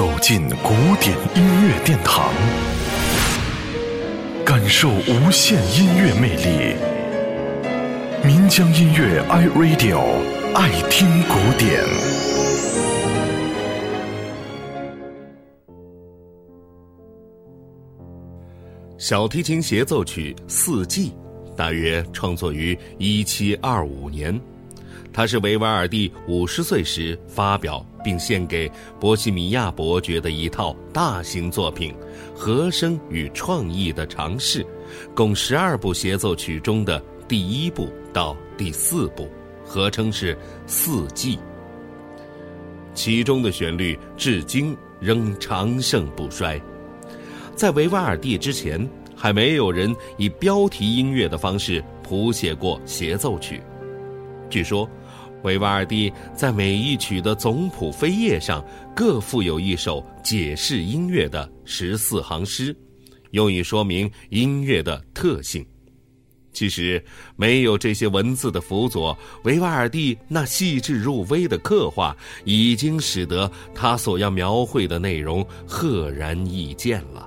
走进古典音乐殿堂，感受无限音乐魅力。民江音乐 iRadio 爱听古典。小提琴协奏曲《四季》，大约创作于一七二五年。它是维瓦尔第五十岁时发表并献给波西米亚伯爵的一套大型作品，和声与创意的尝试，共十二部协奏曲中的第一部到第四部，合称是《四季》。其中的旋律至今仍长盛不衰。在维瓦尔第之前，还没有人以标题音乐的方式谱写过协奏曲。据说。维瓦尔第在每一曲的总谱扉页上各附有一首解释音乐的十四行诗，用以说明音乐的特性。其实，没有这些文字的辅佐，维瓦尔第那细致入微的刻画已经使得他所要描绘的内容赫然易见了。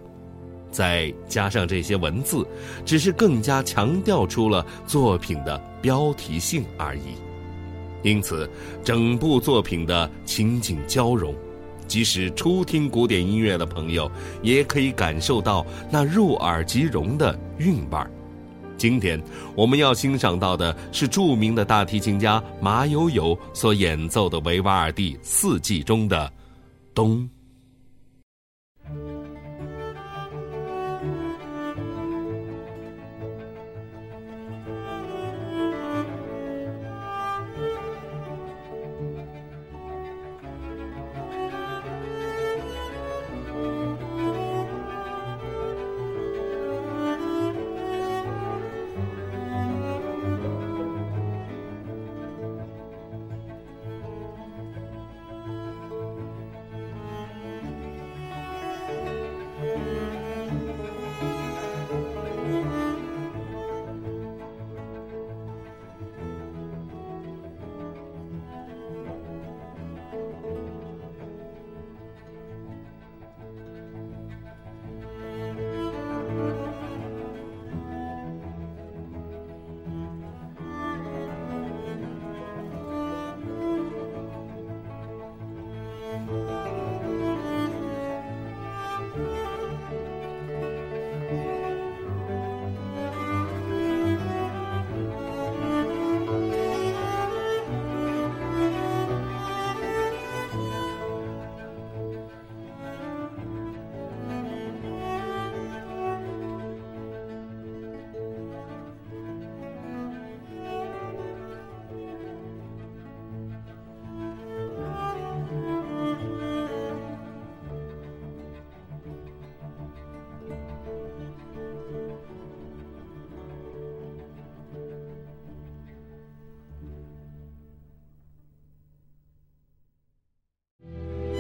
再加上这些文字，只是更加强调出了作品的标题性而已。因此，整部作品的情景交融，即使初听古典音乐的朋友，也可以感受到那入耳即融的韵味儿。今天我们要欣赏到的是著名的大提琴家马友友所演奏的维瓦尔第四季中的《冬》。